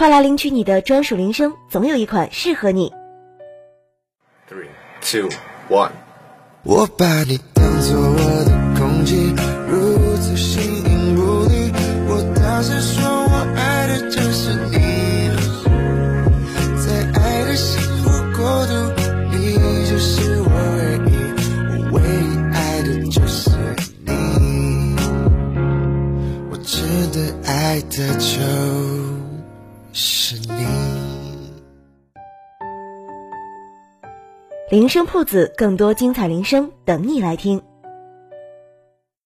快来领取你的专属铃声，总有一款适合你。Three, two, one。我把你当做我的空气，如此形影不离。我大声说，我爱的就是你。在爱的幸福国度，你就是我唯一，我唯一爱的就是你。我值得爱的就是你。铃声铺子，更多精彩铃声等你来听。